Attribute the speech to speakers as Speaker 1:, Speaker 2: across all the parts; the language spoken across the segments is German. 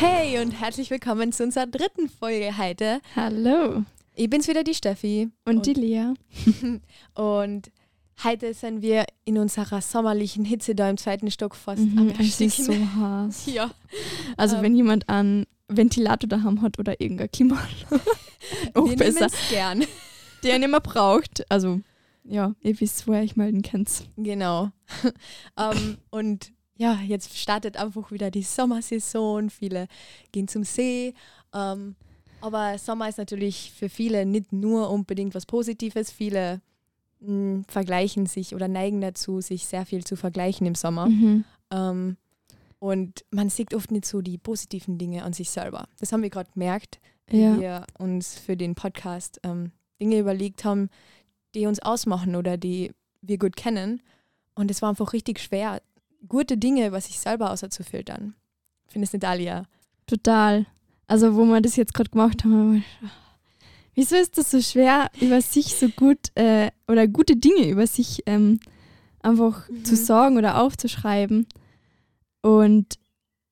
Speaker 1: Hey und herzlich willkommen zu unserer dritten Folge heute.
Speaker 2: Hallo.
Speaker 1: Ich bin's wieder, die Steffi.
Speaker 2: Und, die Lea.
Speaker 1: Und heute sind wir in unserer sommerlichen Hitze da im zweiten Stock fast
Speaker 2: Mhm,
Speaker 1: am
Speaker 2: es ist so heiß.
Speaker 1: Ja,
Speaker 2: Also
Speaker 1: Ähm.
Speaker 2: wenn jemand einen Ventilator daheim hat oder irgendein Klimaanlage, auch besser,
Speaker 1: gern.
Speaker 2: der ihn immer braucht. Also ja, ihr wisst, woher ich melden könnt.
Speaker 1: Genau. ähm, und ja, jetzt startet einfach wieder die Sommersaison. Viele gehen zum See. Ähm, aber Sommer ist natürlich für viele nicht nur unbedingt was Positives. Viele mh, vergleichen sich oder neigen dazu, sich sehr viel zu vergleichen im Sommer.
Speaker 2: Mhm.
Speaker 1: Ähm, und man sieht oft nicht so die positiven Dinge an sich selber. Das haben wir gerade gemerkt, wie
Speaker 2: Ja.
Speaker 1: wir uns für den Podcast ähm, Dinge überlegt haben, die uns ausmachen oder die wir gut kennen. Und es war einfach richtig schwer, gute Dinge über sich selber auszufiltern. Findest du nicht, Alia?
Speaker 2: Total. Also wo wir das jetzt gerade gemacht haben, wieso ist das so schwer, über sich so gut äh, oder gute Dinge über sich ähm, einfach
Speaker 1: Mhm.
Speaker 2: zu sagen oder aufzuschreiben. Und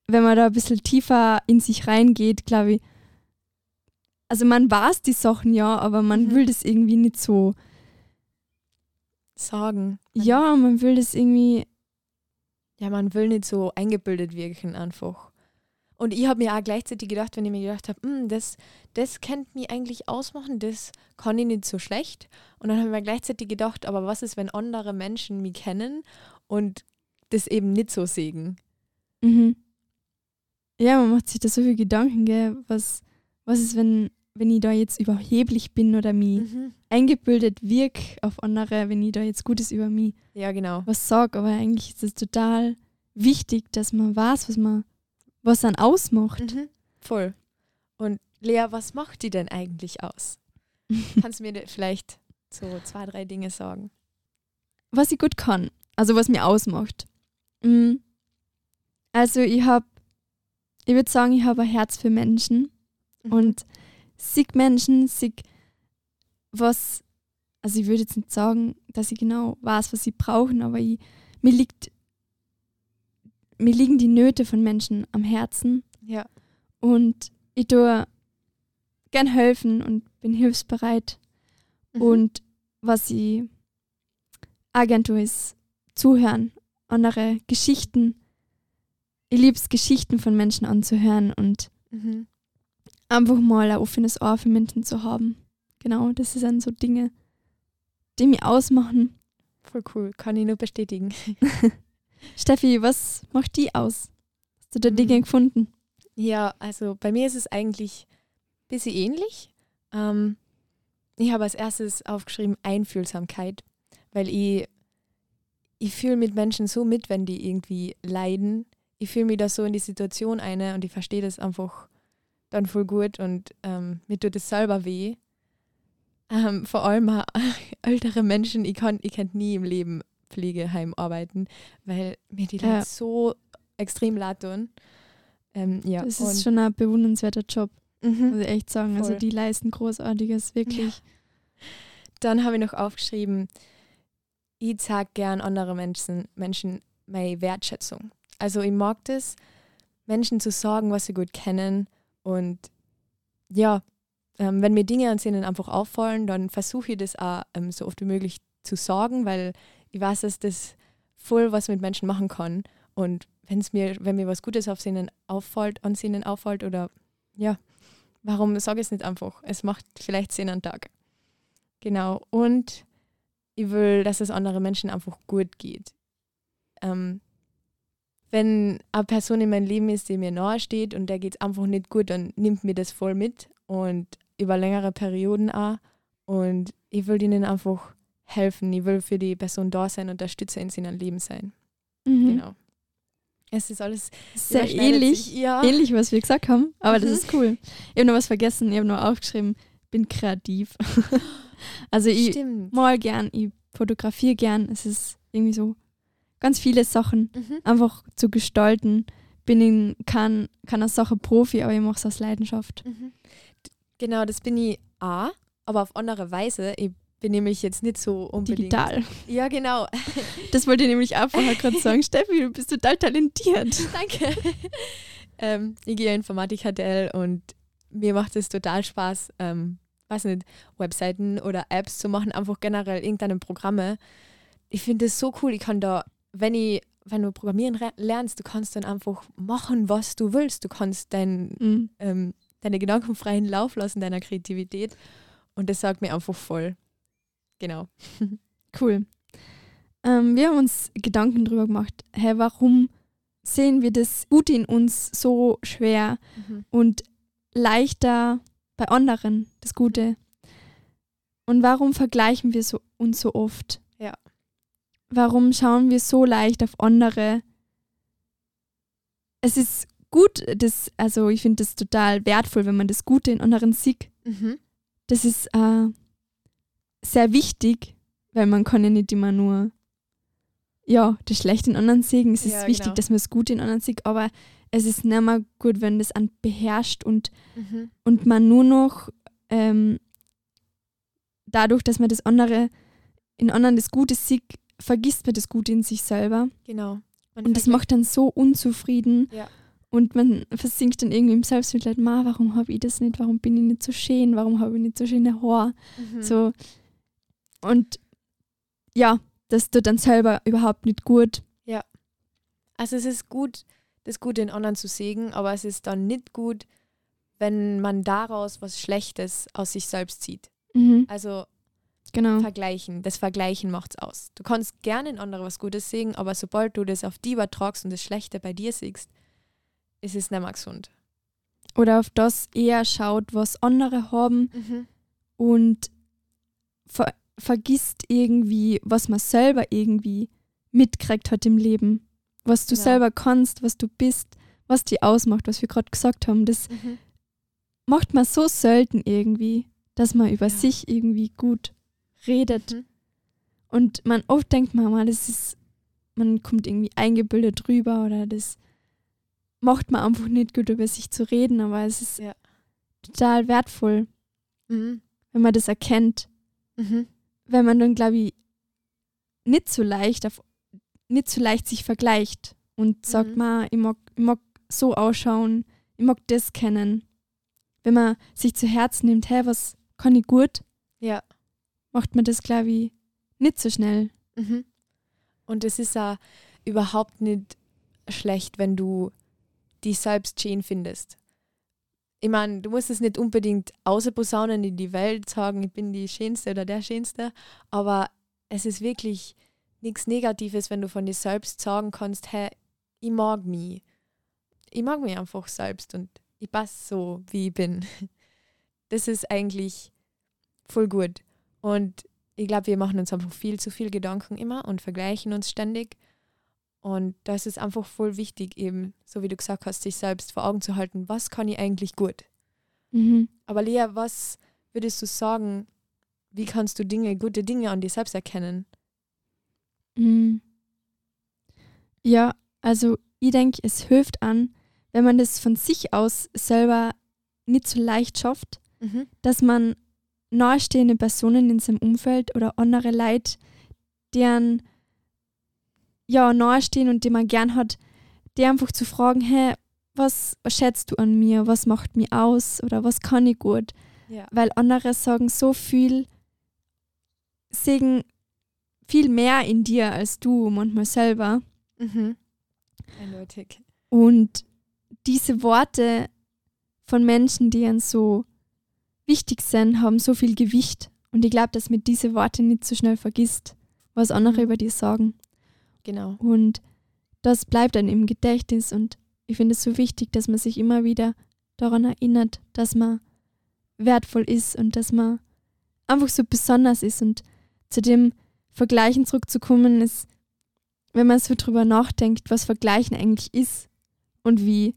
Speaker 2: wenn man da ein bisschen tiefer in sich reingeht, glaube ich, also man weiß die Sachen ja, aber man
Speaker 1: Mhm.
Speaker 2: will das irgendwie nicht so.
Speaker 1: Sagen.
Speaker 2: Ja, man will das irgendwie.
Speaker 1: Ja, man will nicht so eingebildet wirken einfach. Und ich habe mir auch gleichzeitig gedacht, wenn ich mir gedacht habe, "Hm, das, das könnte mich eigentlich ausmachen, das kann ich nicht so schlecht. Und dann habe ich mir gleichzeitig gedacht, aber was ist, wenn andere Menschen mich kennen und das eben nicht so sehen?
Speaker 2: Mhm. Ja, man macht sich da so viel Gedanken, gell? Was, was ist, wenn, wenn ich da jetzt überheblich bin oder mich eingebildet wirk auf andere, wenn ich da jetzt Gutes über mich
Speaker 1: Ja, genau.
Speaker 2: was sage, aber eigentlich ist es total wichtig, dass man weiß, was man was dann ausmacht.
Speaker 1: Mhm. Voll. Und Lea, was macht die denn eigentlich aus? Kannst du mir vielleicht so zwei, drei Dinge sagen?
Speaker 2: Was ich gut kann, also was mir ausmacht. Mm. Also ich habe, ich würde sagen, ich habe ein Herz für Menschen
Speaker 1: Mhm.
Speaker 2: Sieg Menschen, sieg was, also ich würde jetzt nicht sagen, dass ich genau weiß, was sie brauchen, aber ich, mir liegt, mir liegen die Nöte von Menschen am Herzen
Speaker 1: ja.
Speaker 2: und ich tue gern helfen und bin hilfsbereit.
Speaker 1: Mhm.
Speaker 2: Und was ich auch gern tue, ist zuhören, andere Geschichten. Ich liebe es, Geschichten von Menschen anzuhören und
Speaker 1: Mhm.
Speaker 2: Einfach mal ein offenes Ohr für Menschen zu haben. Genau, das sind so Dinge, die mich ausmachen.
Speaker 1: Voll cool. Kann ich nur bestätigen.
Speaker 2: Steffi, was macht die aus? Hast du da
Speaker 1: Mhm.
Speaker 2: Dinge gefunden?
Speaker 1: Ja, also bei mir ist es eigentlich ein bisschen ähnlich. Ähm, ich habe als erstes aufgeschrieben Einfühlsamkeit, weil ich, ich fühle mit Menschen so mit, wenn die irgendwie leiden. Ich fühle mich da so in die Situation ein und ich verstehe das einfach dann voll gut und ähm, mir tut es selber weh. Ähm, vor allem auch ältere Menschen, ich kann, ich kann nie im Leben Pflegeheim arbeiten, weil mir die
Speaker 2: Ja.
Speaker 1: Leute so extrem leid tun. Ähm, ja,
Speaker 2: das
Speaker 1: und-
Speaker 2: ist schon ein bewundernswerter Job,
Speaker 1: Mhm.
Speaker 2: muss ich echt sagen. Also
Speaker 1: Voll.
Speaker 2: die leisten Großartiges, wirklich.
Speaker 1: Dann habe ich noch aufgeschrieben, ich zeige gern andere Menschen, Menschen meine Wertschätzung. Also ich mag das, Menschen zu sagen, was sie gut kennen. Und ja, ähm, wenn mir Dinge an ihnen einfach auffallen, dann versuche ich das auch ähm, so oft wie möglich zu sagen, weil ich weiß, dass das voll was mit Menschen machen kann. Und wenn's mir, wenn mir was Gutes auf ihnen auffällt, an ihnen auffällt oder ja, warum sage ich es nicht einfach? Es macht vielleicht Sinn am Tag. Genau. Und ich will, dass es anderen Menschen einfach gut geht. Ähm, wenn eine Person in meinem Leben ist, die mir nahe steht und der geht es einfach nicht gut, dann nimmt mir das voll mit und über längere Perioden auch. Und ich will ihnen einfach helfen. Ich will für die Person da sein, Unterstützer in seinem Leben sein.
Speaker 2: Mhm.
Speaker 1: Genau. Es ist alles
Speaker 2: Sehr ähnlich.
Speaker 1: Ja.
Speaker 2: ähnlich, was wir gesagt haben, aber das
Speaker 1: Mhm.
Speaker 2: ist cool. Ich habe noch was vergessen, ich habe nur aufgeschrieben, bin kreativ. also ich
Speaker 1: Stimmt.
Speaker 2: mal gern, ich fotografiere gern. Es ist irgendwie so ganz viele Sachen
Speaker 1: Mhm.
Speaker 2: einfach zu gestalten. Bin in, kann, kann eine Sache Profi, aber ich mache es aus Leidenschaft.
Speaker 1: Mhm. Genau, das bin ich auch, aber auf andere Weise. Ich bin nämlich jetzt nicht so unbedingt.
Speaker 2: Digital.
Speaker 1: Ja, genau.
Speaker 2: Das wollte ich nämlich auch vorher gerade sagen. Steffi, du bist total talentiert.
Speaker 1: Danke. ähm, ich gehe Informatik HTL und mir macht es total Spaß, ähm, weiß nicht, Webseiten oder Apps zu machen, einfach generell irgendeine Programme. Ich finde es so cool, ich kann da, wenn ich, wenn du Programmieren lernst, du kannst dann einfach machen, was du willst. Du kannst dein, mhm. ähm, deine Gedanken freien Lauf lassen, deiner Kreativität. Und das sagt mir einfach voll. Genau.
Speaker 2: Cool. Ähm, wir haben uns Gedanken darüber gemacht, hey, warum sehen wir das Gute in uns so schwer mhm. und leichter bei anderen, das Gute? Und warum vergleichen wir so, uns so oft? Warum schauen wir so leicht auf andere? Es ist gut, das, also ich finde das total wertvoll, wenn man das Gute in anderen sieht. Mhm. Das ist äh, sehr wichtig, weil man kann ja nicht immer nur ja, das Schlechte in anderen sehen. Es ist ja, wichtig, genau. dass man das Gute in anderen sieht, aber es ist nicht mehr gut, wenn das an beherrscht und, mhm. und man nur noch ähm, dadurch, dass man das andere in anderen das Gute sieht, vergisst man das Gute in sich selber.
Speaker 1: Genau.
Speaker 2: Man und das macht dann so unzufrieden. Ja. Und man versinkt dann irgendwie im Selbstmitleid, Ma, warum habe ich das nicht? Warum bin ich nicht so schön? Warum habe ich nicht so schöne Haare? Mhm. So. Und ja, das tut dann selber überhaupt nicht gut.
Speaker 1: Ja. Also es ist gut, das Gute in anderen zu sehen, aber es ist dann nicht gut, wenn man daraus was Schlechtes aus sich selbst zieht. Mhm. Also genau. vergleichen. Das Vergleichen macht es aus. Du kannst gerne in andere was Gutes sehen, aber sobald du das auf die übertragst und das Schlechte bei dir siehst, ist es nicht mehr gesund.
Speaker 2: Oder auf das eher schaut, was andere haben mhm. und ver vergisst irgendwie, was man selber irgendwie mitkriegt hat im Leben. Was du ja. selber kannst, was du bist, was dich ausmacht, was wir gerade gesagt haben. Das mhm. macht man so selten irgendwie, dass man über ja. sich irgendwie gut redet. Mhm. Und man oft denkt man mal, das ist, man kommt irgendwie eingebildet drüber oder das macht man einfach nicht gut über sich zu reden, aber es ist ja. total wertvoll, mhm. wenn man das erkennt. Mhm wenn man dann, glaube ich, nicht so leicht auf, nicht so leicht sich vergleicht und sagt, mhm. ma, ich mag, ich mag so ausschauen, ich mag das kennen. Wenn man sich zu Herzen nimmt, hey, was kann ich gut?
Speaker 1: Ja.
Speaker 2: Macht man das, glaube ich, nicht so schnell.
Speaker 1: Mhm. Und es ist ja überhaupt nicht schlecht, wenn du dich selbst schön findest ich meine, du musst es nicht unbedingt außerposaunen in die Welt sagen, ich bin die Schönste oder der Schönste, aber es ist wirklich nichts Negatives, wenn du von dir selbst sagen kannst, hey, ich mag mich. Ich mag mich einfach selbst und ich passe so, wie ich bin. Das ist eigentlich voll gut. Und ich glaube, wir machen uns einfach viel zu viel Gedanken immer und vergleichen uns ständig. Und da ist einfach voll wichtig, eben, so wie du gesagt hast, sich selbst vor Augen zu halten, was kann ich eigentlich gut? Mhm. Aber Lea, was würdest du sagen, wie kannst du Dinge, gute Dinge an dir selbst erkennen?
Speaker 2: Mhm. Ja, also ich denke, es hilft an, wenn man das von sich aus selber nicht so leicht schafft, mhm. dass man nahestehende Personen in seinem Umfeld oder andere Leute, deren ja, nahestehen und die man gern hat, die einfach zu fragen, hey, was, was schätzt du an mir, was macht mich aus oder was kann ich gut? Ja. Weil andere sagen so viel, sehen viel mehr in dir als du manchmal selber. Mhm.
Speaker 1: Eindeutig.
Speaker 2: Und diese Worte von Menschen, die uns so wichtig sind, haben so viel Gewicht. Und ich glaube, dass man diese Worte nicht so schnell vergisst, was andere mhm. über dich sagen.
Speaker 1: Genau.
Speaker 2: Und das bleibt dann im Gedächtnis und ich finde es so wichtig, dass man sich immer wieder daran erinnert, dass man wertvoll ist und dass man einfach so besonders ist. Und zu dem Vergleichen zurückzukommen, ist, wenn man so drüber nachdenkt, was Vergleichen eigentlich ist und wie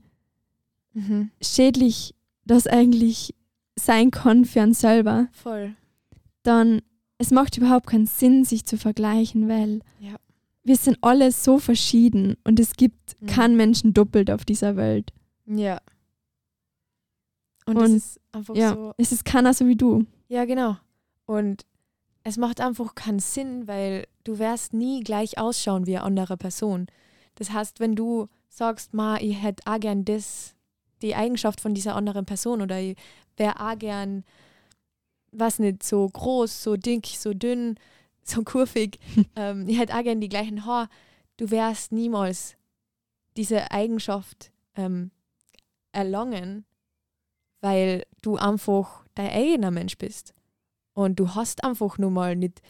Speaker 2: mhm. schädlich das eigentlich sein kann für einen selber.
Speaker 1: Voll.
Speaker 2: Dann, es macht überhaupt keinen Sinn, sich zu vergleichen, weil
Speaker 1: ja
Speaker 2: wir sind alle so verschieden und es gibt mhm. keinen Menschen doppelt auf dieser Welt.
Speaker 1: Ja.
Speaker 2: Und, und es ist einfach ja, so. Es ist keiner so wie du.
Speaker 1: Ja, genau. Und es macht einfach keinen Sinn, weil du wirst nie gleich ausschauen wie eine andere Person. Das heißt, wenn du sagst, ma, ich hätte auch gern das, die Eigenschaft von dieser anderen Person oder ich wäre auch gern, was nicht, so groß, so dick, so dünn, so kurvig. ähm, ich hätte auch gern die gleichen Haare. Du wärst niemals diese Eigenschaft ähm, erlangen, weil du einfach dein eigener Mensch bist. Und du hast einfach nur mal nicht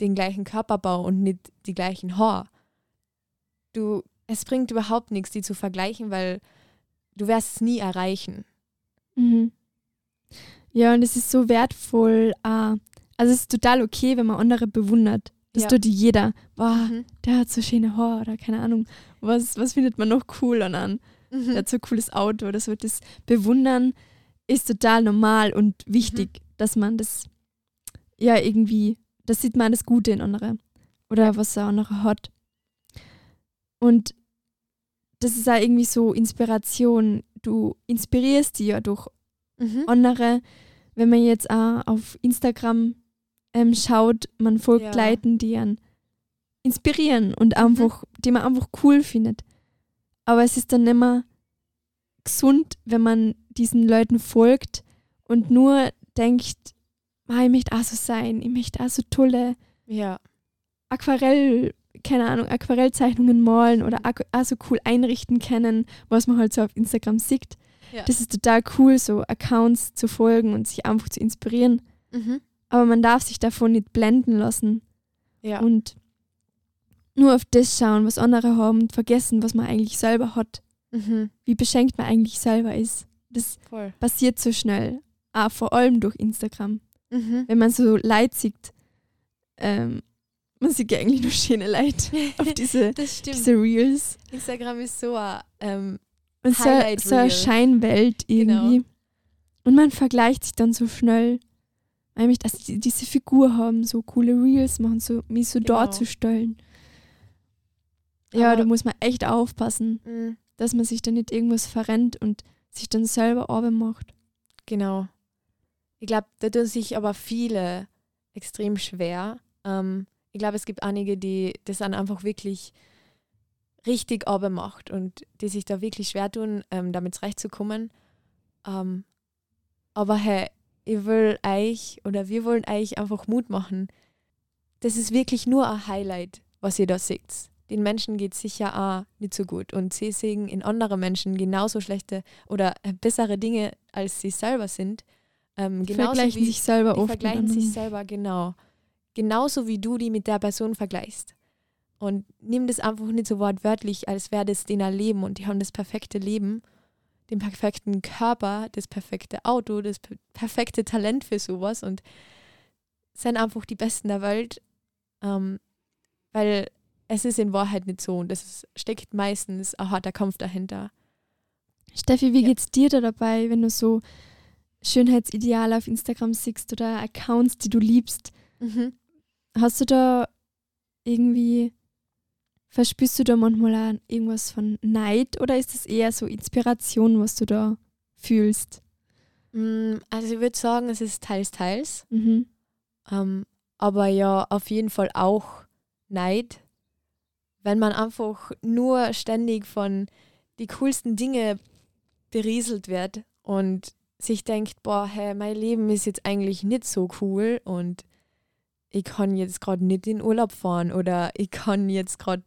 Speaker 1: den gleichen Körperbau und nicht die gleichen Haare. Du, es bringt überhaupt nichts, die zu vergleichen, weil du wirst es nie erreichen.
Speaker 2: Mhm. Ja, und es ist so wertvoll. Äh, also es ist total okay, wenn man andere bewundert. Das
Speaker 1: Ja.
Speaker 2: tut jeder. Boah,
Speaker 1: Mhm.
Speaker 2: der hat so schöne Haare oder keine Ahnung. Was, was findet man noch cool an? an? Der
Speaker 1: Mhm.
Speaker 2: hat so ein cooles Auto oder so. Das Bewundern ist total normal und wichtig, dass man das ja irgendwie, das sieht man das Gute in andere oder was der andere hat. Und das ist auch irgendwie so Inspiration. Du inspirierst die ja durch
Speaker 1: Mhm.
Speaker 2: andere, wenn man jetzt auch auf Instagram ähm, schaut, man folgt
Speaker 1: Ja.
Speaker 2: Leuten, die einen inspirieren und einfach, die man einfach cool findet. Aber es ist dann immer gesund, wenn man diesen Leuten folgt und nur denkt, ah, ich möchte auch so sein, ich möchte auch so tolle
Speaker 1: Ja.
Speaker 2: Aquarell, keine Ahnung, Aquarellzeichnungen malen oder auch so cool einrichten können, was man halt so auf Instagram sieht.
Speaker 1: Ja.
Speaker 2: Das ist total cool, so Accounts zu folgen und sich einfach zu inspirieren.
Speaker 1: Mhm.
Speaker 2: Aber man darf sich davon nicht blenden lassen
Speaker 1: Ja.
Speaker 2: und nur auf das schauen, was andere haben und vergessen, was man eigentlich selber hat.
Speaker 1: Mhm.
Speaker 2: Wie beschenkt man eigentlich selber ist. Das
Speaker 1: Voll.
Speaker 2: passiert so schnell. Auch vor allem durch Instagram.
Speaker 1: Mhm.
Speaker 2: Wenn man so Leid sieht, ähm, man sieht ja eigentlich nur schöne Leid auf diese, diese Reels.
Speaker 1: Instagram ist so ein, ähm,
Speaker 2: so, so eine. Scheinwelt
Speaker 1: Genau.
Speaker 2: irgendwie. Und man vergleicht sich dann so schnell. Nämlich, dass die diese Figur haben, so coole Reels machen, so mich so
Speaker 1: Genau.
Speaker 2: darzustellen. Ja,
Speaker 1: Aber-
Speaker 2: da muss man echt aufpassen,
Speaker 1: mh,
Speaker 2: dass man sich da nicht irgendwas verrennt und sich dann selber Arbeit macht.
Speaker 1: genau. Ich glaube, da tun sich aber viele extrem schwer. Ähm, ich glaube, es gibt einige, die das dann einfach wirklich richtig Arbeit macht und die sich da wirklich schwer tun, ähm, damit zurechtzukommen. Ähm, aber hey, ich will euch oder wir wollen euch einfach Mut machen. Das ist wirklich nur ein Highlight, was ihr da seht. Den Menschen geht es sicher auch nicht so gut und sie sehen in anderen Menschen genauso schlechte oder äh, bessere Dinge, als sie selber sind. Ähm,
Speaker 2: Die vergleichen
Speaker 1: wie,
Speaker 2: sich selber
Speaker 1: die
Speaker 2: oft.
Speaker 1: vergleichen sich selber, genau. Genauso wie du die mit der Person vergleichst. Und nimm das einfach nicht so wortwörtlich, als wäre das denen Leben und die haben das perfekte Leben, den perfekten Körper, das perfekte Auto, das per perfekte Talent für sowas und sind einfach die Besten der Welt. Ähm, weil es ist in Wahrheit nicht so und es steckt meistens ein harter Kampf dahinter.
Speaker 2: Steffi, wie
Speaker 1: Ja.
Speaker 2: geht's dir da dabei, wenn du so Schönheitsideale auf Instagram siehst oder Accounts, die du liebst?
Speaker 1: Mhm.
Speaker 2: Hast du da irgendwie, verspürst du da manchmal auch irgendwas von Neid oder ist es eher so Inspiration, was du da fühlst?
Speaker 1: Mm, Also ich würde sagen, es ist teils, teils.
Speaker 2: Mhm.
Speaker 1: Ähm, aber ja, auf jeden Fall auch Neid, wenn man einfach nur ständig von die coolsten Dinge berieselt wird und sich denkt, boah, hey, mein Leben ist jetzt eigentlich nicht so cool und ich kann jetzt gerade nicht in Urlaub fahren oder ich kann jetzt gerade,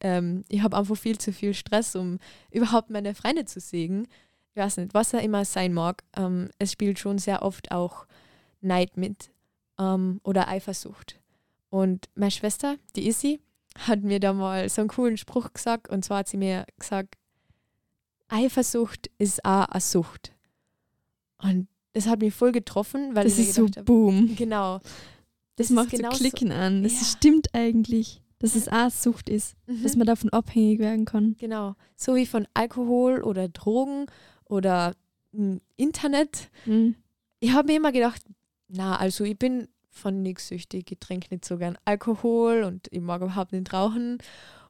Speaker 1: ähm, ich habe einfach viel zu viel Stress, um überhaupt meine Freunde zu sehen. Ich weiß nicht, was er immer sein mag. Ähm, es spielt schon sehr oft auch Neid mit ähm, oder Eifersucht. Und meine Schwester, die Issy, hat mir da mal so einen coolen Spruch gesagt und zwar hat sie mir gesagt, Eifersucht ist auch eine Sucht. Und das hat mich voll getroffen, weil
Speaker 2: Das
Speaker 1: ich
Speaker 2: ist so
Speaker 1: habe,
Speaker 2: boom.
Speaker 1: genau.
Speaker 2: Das,
Speaker 1: ist
Speaker 2: macht so
Speaker 1: genauso-
Speaker 2: Klicken an. Das
Speaker 1: Ja.
Speaker 2: stimmt eigentlich, dass es auch Sucht ist,
Speaker 1: Mhm.
Speaker 2: dass man davon abhängig werden kann.
Speaker 1: Genau. So wie von Alkohol oder Drogen oder mm, Internet.
Speaker 2: Mhm.
Speaker 1: Ich habe mir immer gedacht, na, also ich bin von nichts süchtig, ich trinke nicht so gern Alkohol und ich mag überhaupt nicht rauchen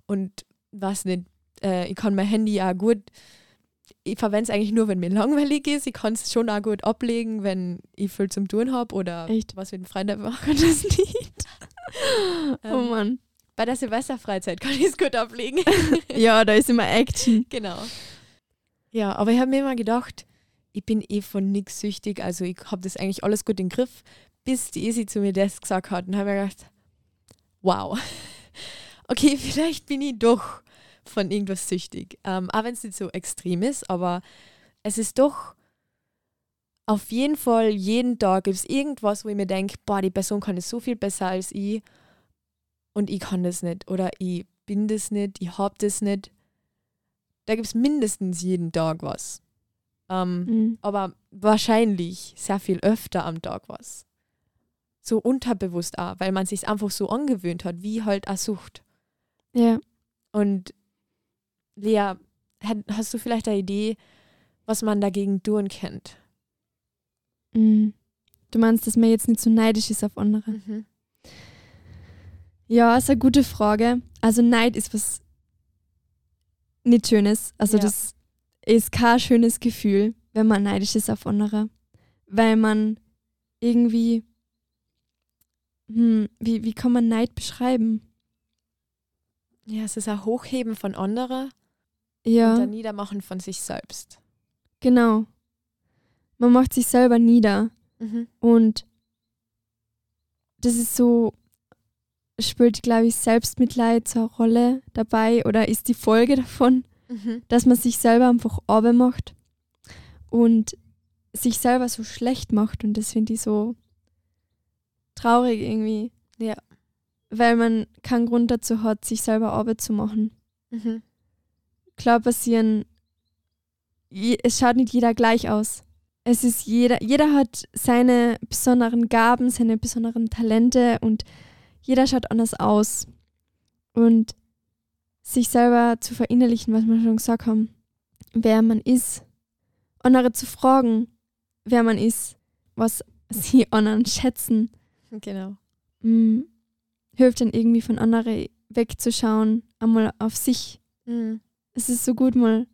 Speaker 1: und was nicht, äh, ich kann mein Handy ja gut, ich verwende es eigentlich nur, wenn mir langweilig ist. Ich kann es schon auch gut ablegen, wenn ich viel zum Tun habe oder
Speaker 2: Echt?
Speaker 1: was mit den Freunden mache.
Speaker 2: kann das nicht. oh
Speaker 1: Ähm,
Speaker 2: Mann.
Speaker 1: Bei der Silvesterfreizeit kann ich es gut ablegen.
Speaker 2: ja, da ist immer Action.
Speaker 1: Genau. Ja, aber ich habe mir immer gedacht, ich bin eh von nichts süchtig, also ich habe das eigentlich alles gut im Griff, bis die Isi zu mir das gesagt hat und habe mir gedacht, wow, okay, vielleicht bin ich doch von irgendwas süchtig. Ähm, auch wenn es nicht so extrem ist, aber es ist doch auf jeden Fall, jeden Tag gibt es irgendwas, wo ich mir denke, boah, die Person kann es so viel besser als ich und ich kann das nicht oder ich bin das nicht, ich habe das nicht. Da gibt es mindestens jeden Tag was. Ähm,
Speaker 2: Mhm.
Speaker 1: aber wahrscheinlich sehr viel öfter am Tag was. So unterbewusst auch, weil man sich einfach so angewöhnt hat, wie halt eine Sucht.
Speaker 2: Ja.
Speaker 1: Und Lea, hast du vielleicht eine Idee, was man dagegen tun kennt?
Speaker 2: Mhm. Du meinst, dass man jetzt nicht so neidisch ist auf andere?
Speaker 1: Mhm.
Speaker 2: Ja, ist eine gute Frage. Also Neid ist was nicht Schönes. Also
Speaker 1: Ja.
Speaker 2: das ist kein schönes Gefühl, wenn man neidisch ist auf andere. Weil man irgendwie, hm, wie, wie kann man Neid beschreiben?
Speaker 1: Ja, es ist ein Hochheben von anderen
Speaker 2: Ja,
Speaker 1: und ein Niedermachen von sich selbst.
Speaker 2: genau. Man macht sich selber nieder
Speaker 1: Mhm.
Speaker 2: und das ist so, spielt, glaube ich, Selbstmitleid so eine Rolle dabei oder ist die Folge davon.
Speaker 1: Mhm.
Speaker 2: dass man sich selber einfach Arbeit macht und sich selber so schlecht macht und das finde ich so traurig irgendwie.
Speaker 1: Ja.
Speaker 2: Weil man keinen Grund dazu hat, sich selber Arbeit zu machen.
Speaker 1: Mhm.
Speaker 2: Klar passieren, es schaut nicht jeder gleich aus. Es ist jeder, jeder hat seine besonderen Gaben, seine besonderen Talente und jeder schaut anders aus. Und sich selber zu verinnerlichen, was wir schon gesagt haben, wer man ist, andere zu fragen, wer man ist, was sie anderen schätzen,
Speaker 1: Genau.
Speaker 2: mm, hilft dann irgendwie von anderen wegzuschauen, einmal auf sich.
Speaker 1: Mhm.
Speaker 2: Es ist so gut, mal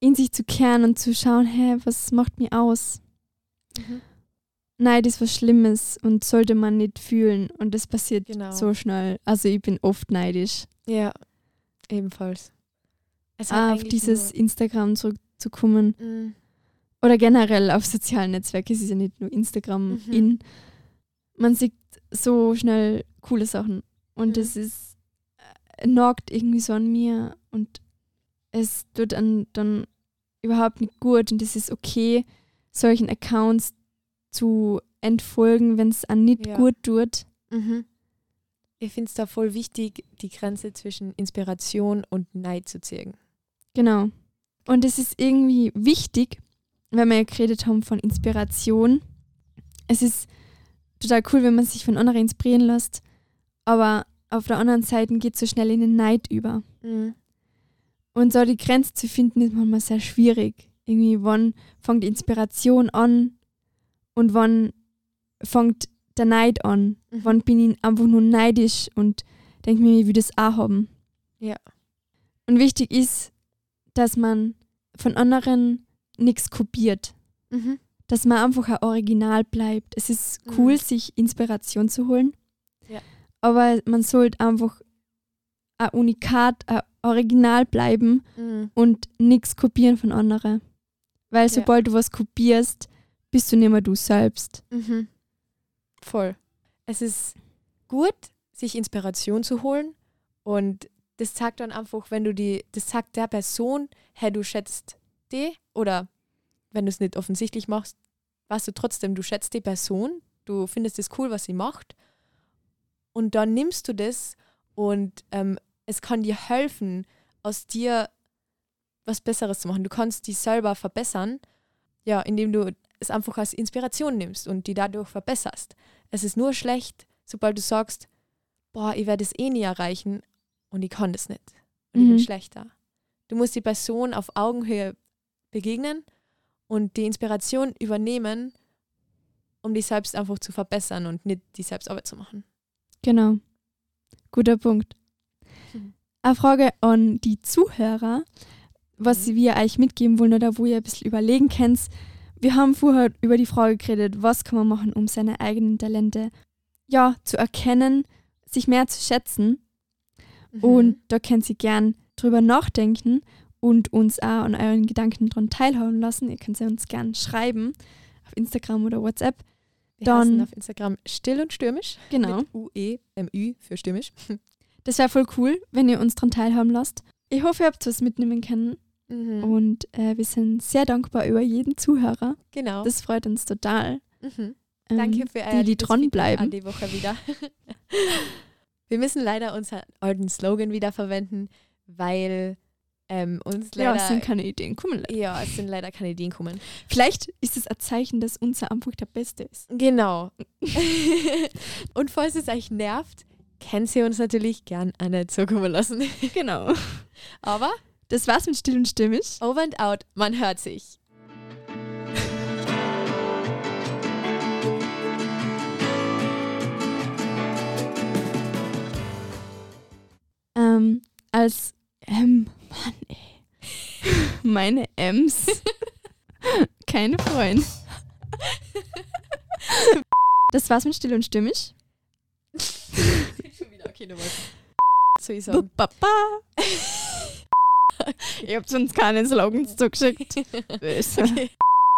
Speaker 2: in sich zu kehren und zu schauen, hä, was macht mir aus?
Speaker 1: Mhm.
Speaker 2: Neid ist was Schlimmes und sollte man nicht fühlen und das passiert
Speaker 1: Genau.
Speaker 2: so schnell. Also ich bin oft neidisch.
Speaker 1: Ja, ebenfalls. Es hat
Speaker 2: Ah, auf dieses Instagram zurückzukommen.
Speaker 1: Mhm.
Speaker 2: oder generell auf sozialen Netzwerken, es ist ja nicht nur Instagram
Speaker 1: Mhm.
Speaker 2: in. Man sieht so schnell coole Sachen und
Speaker 1: Mhm.
Speaker 2: das ist äh, nagt irgendwie so an mir und es tut an, dann überhaupt nicht gut und es ist okay, solchen Accounts zu entfolgen, wenn es an nicht
Speaker 1: Ja.
Speaker 2: gut tut.
Speaker 1: Mhm. Ich finde es da voll wichtig, die Grenze zwischen Inspiration und Neid zu ziehen.
Speaker 2: Genau. Und es ist irgendwie wichtig, weil wir ja geredet haben von Inspiration. Es ist total cool, wenn man sich von anderen inspirieren lässt, aber auf der anderen Seite geht es so schnell in den Neid über.
Speaker 1: Mhm.
Speaker 2: Und so die Grenze zu finden, ist manchmal sehr schwierig. Irgendwie, wann fängt die Inspiration an und wann fängt der Neid an?
Speaker 1: Mhm.
Speaker 2: Wann bin ich einfach nur neidisch und denke mir, ich will das auch haben?
Speaker 1: Ja.
Speaker 2: Und wichtig ist, dass man von anderen nichts kopiert.
Speaker 1: Mhm.
Speaker 2: Dass man einfach ein Original bleibt. Es ist cool,
Speaker 1: Mhm.
Speaker 2: sich Inspiration zu holen.
Speaker 1: Ja.
Speaker 2: Aber man sollte einfach ein Unikat, ein Original bleiben
Speaker 1: Mhm.
Speaker 2: und nichts kopieren von anderen. Weil
Speaker 1: Ja.
Speaker 2: sobald du was kopierst, bist du nicht mehr du selbst.
Speaker 1: Mhm. Voll. Es ist gut, sich Inspiration zu holen und das zeigt dann einfach, wenn du die, das sagt der Person, hey, du schätzt die oder wenn du es nicht offensichtlich machst, weißt du trotzdem, du schätzt die Person, du findest es cool, was sie macht und dann nimmst du das und ähm, es kann dir helfen, aus dir was Besseres zu machen. Du kannst dich selber verbessern, ja, indem du es einfach als Inspiration nimmst und die dadurch verbesserst. Es ist nur schlecht, sobald du sagst, boah, ich werde es eh nie erreichen und ich kann das nicht. Und ich
Speaker 2: Mhm.
Speaker 1: bin schlechter. Du musst die Person auf Augenhöhe begegnen und die Inspiration übernehmen, um dich selbst einfach zu verbessern und nicht die Selbstarbeit zu machen.
Speaker 2: Genau. Guter Punkt.
Speaker 1: Mhm.
Speaker 2: Eine Frage an die Zuhörer, was
Speaker 1: Mhm.
Speaker 2: wir euch mitgeben wollen oder wo ihr ein bisschen überlegen könnt. Wir haben vorher über die Frage geredet, was kann man machen, um seine eigenen Talente ja, zu erkennen, sich mehr zu schätzen.
Speaker 1: Mhm.
Speaker 2: Und da könnt ihr gern drüber nachdenken und uns auch an euren Gedanken dran teilhaben lassen. Ihr könnt sie uns gern schreiben auf Instagram oder WhatsApp.
Speaker 1: wir
Speaker 2: dann-
Speaker 1: auf Instagram still und stürmisch.
Speaker 2: Genau.
Speaker 1: Mit UE, MÜ für stürmisch.
Speaker 2: Das wäre voll cool, wenn ihr uns dran teilhaben lasst. Ich hoffe, ihr habt was mitnehmen können
Speaker 1: Mhm.
Speaker 2: und äh, wir sind sehr dankbar über jeden Zuhörer.
Speaker 1: Genau.
Speaker 2: Das freut uns total.
Speaker 1: mhm.
Speaker 2: Ähm,
Speaker 1: Danke für euer
Speaker 2: die, die dranbleiben.
Speaker 1: an die Woche wieder. Wir müssen leider unseren alten Slogan wieder verwenden, weil ähm, uns
Speaker 2: Ja,
Speaker 1: leider
Speaker 2: es sind keine Ideen. Komm, le-
Speaker 1: ja, es sind leider keine Ideen gekommen.
Speaker 2: Vielleicht ist es ein Zeichen, dass unser einfach der Beste ist.
Speaker 1: Genau. Und falls es euch nervt, könnt ihr uns natürlich gern nicht zukommen lassen.
Speaker 2: Genau.
Speaker 1: Aber
Speaker 2: Das war's mit Still und Stimmig.
Speaker 1: over and out, man hört sich.
Speaker 2: Ähm, als M, Mann, ey. Meine M's. Keine Freunde. Das war's mit Still und Stimmig.
Speaker 1: Schon wieder, okay, nochmal. So ich
Speaker 2: Ihr habt uns keine Slogans zugeschickt.
Speaker 1: Okay.